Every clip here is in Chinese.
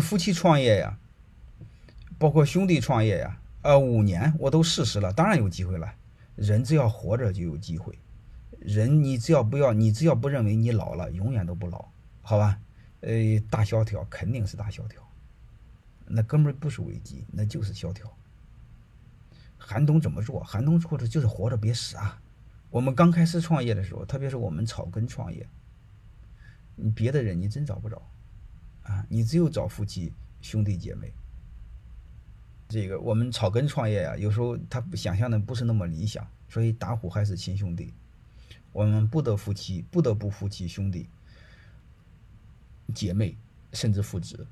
夫妻创业呀，包括兄弟创业呀，呃，五年我都试试了，当然有机会了。人只要活着就有机会，人你只要不要，你只要不认为你老了，永远都不老，好吧？呃，大萧条肯定是大萧条，那根本不是危机，那就是萧条。寒冬怎么做？寒冬或者就是活着别死啊！我们刚开始创业的时候，特别是我们草根创业，你别的人你真找不着啊，你只有找夫妻兄弟姐妹。这个我们草根创业啊，有时候他想象的不是那么理想，所以打虎还是亲兄弟，我们不得夫妻，不得不夫妻兄弟姐妹，甚至父子，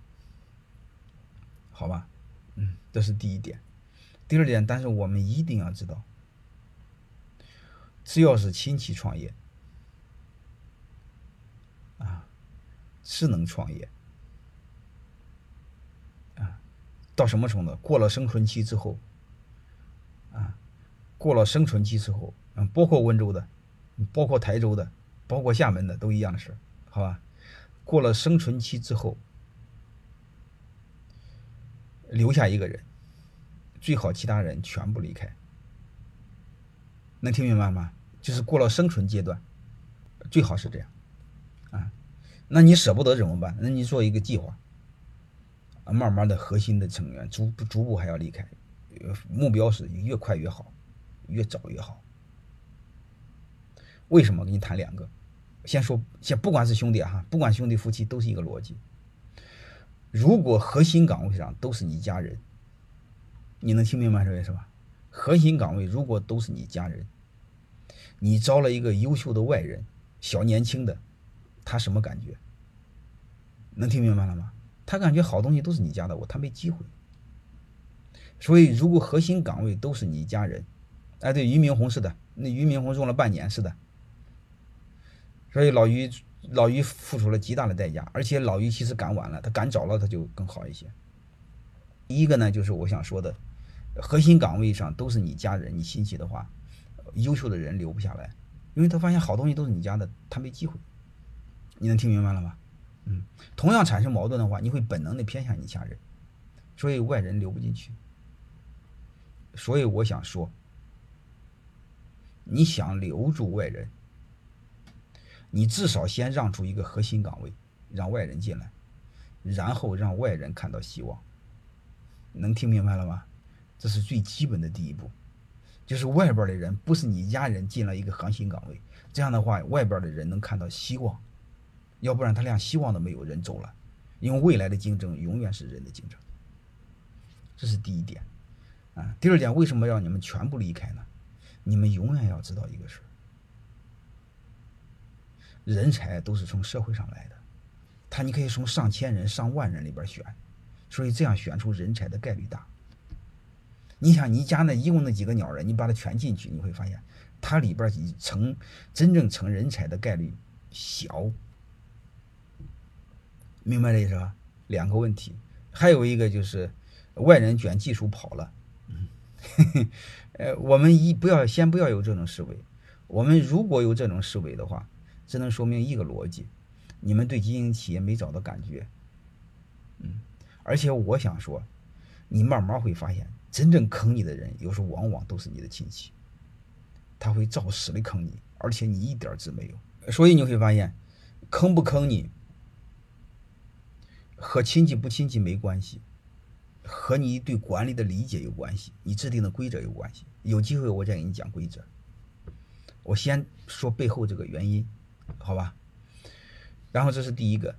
好吧？嗯，这是第一点。第二点，但是我们一定要知道，只要是亲戚创业，啊，是能创业。到什么程度？过了生存期之后，啊，过了生存期之后，嗯，包括温州的，包括台州的，包括厦门的，都一样的事好吧？过了生存期之后，留下一个人，最好其他人全部离开。能听明白吗？就是过了生存阶段，最好是这样，啊，那你舍不得怎么办？那你做一个计划。啊，慢慢的，核心的成员逐步逐步还要离开，目标是越快越好，越早越好。为什么？给你谈两个，先说，先不管是兄弟哈，不管兄弟夫妻都是一个逻辑。如果核心岗位上都是你家人，你能听明白这个是吧？核心岗位如果都是你家人，你招了一个优秀的外人，小年轻的，他什么感觉？能听明白了吗？他感觉好东西都是你家的，我他没机会。所以，如果核心岗位都是你家人，哎，对，俞明洪是的，那俞明洪用了半年，是的。所以老俞老俞付出了极大的代价，而且老俞其实赶晚了，他赶早了他就更好一些。一个呢，就是我想说的，核心岗位上都是你家人、你亲戚的话，优秀的人留不下来，因为他发现好东西都是你家的，他没机会。你能听明白了吗？嗯，同样产生矛盾的话，你会本能的偏向你家人，所以外人留不进去。所以我想说，你想留住外人，你至少先让出一个核心岗位，让外人进来，然后让外人看到希望。能听明白了吗？这是最基本的第一步，就是外边的人不是你家人进了一个核心岗位，这样的话，外边的人能看到希望。要不然他连希望都没有，人走了，因为未来的竞争永远是人的竞争，这是第一点，啊，第二点，为什么要你们全部离开呢？你们永远要知道一个事儿，人才都是从社会上来的，他你可以从上千人、上万人里边选，所以这样选出人才的概率大。你想你家那一共那几个鸟人，你把它全进去，你会发现，它里边成真正成人才的概率小。明白这意思吧？两个问题，还有一个就是外人卷技术跑了。嗯，呃，我们一不要先不要有这种思维。我们如果有这种思维的话，只能说明一个逻辑：你们对经营企业没找到感觉。嗯，而且我想说，你慢慢会发现，真正坑你的人，有时候往往都是你的亲戚，他会照实的坑你，而且你一点儿没有。所以你会发现，坑不坑你？和亲戚不亲戚没关系，和你对管理的理解有关系，你制定的规则有关系。有机会我再给你讲规则。我先说背后这个原因，好吧？然后这是第一个，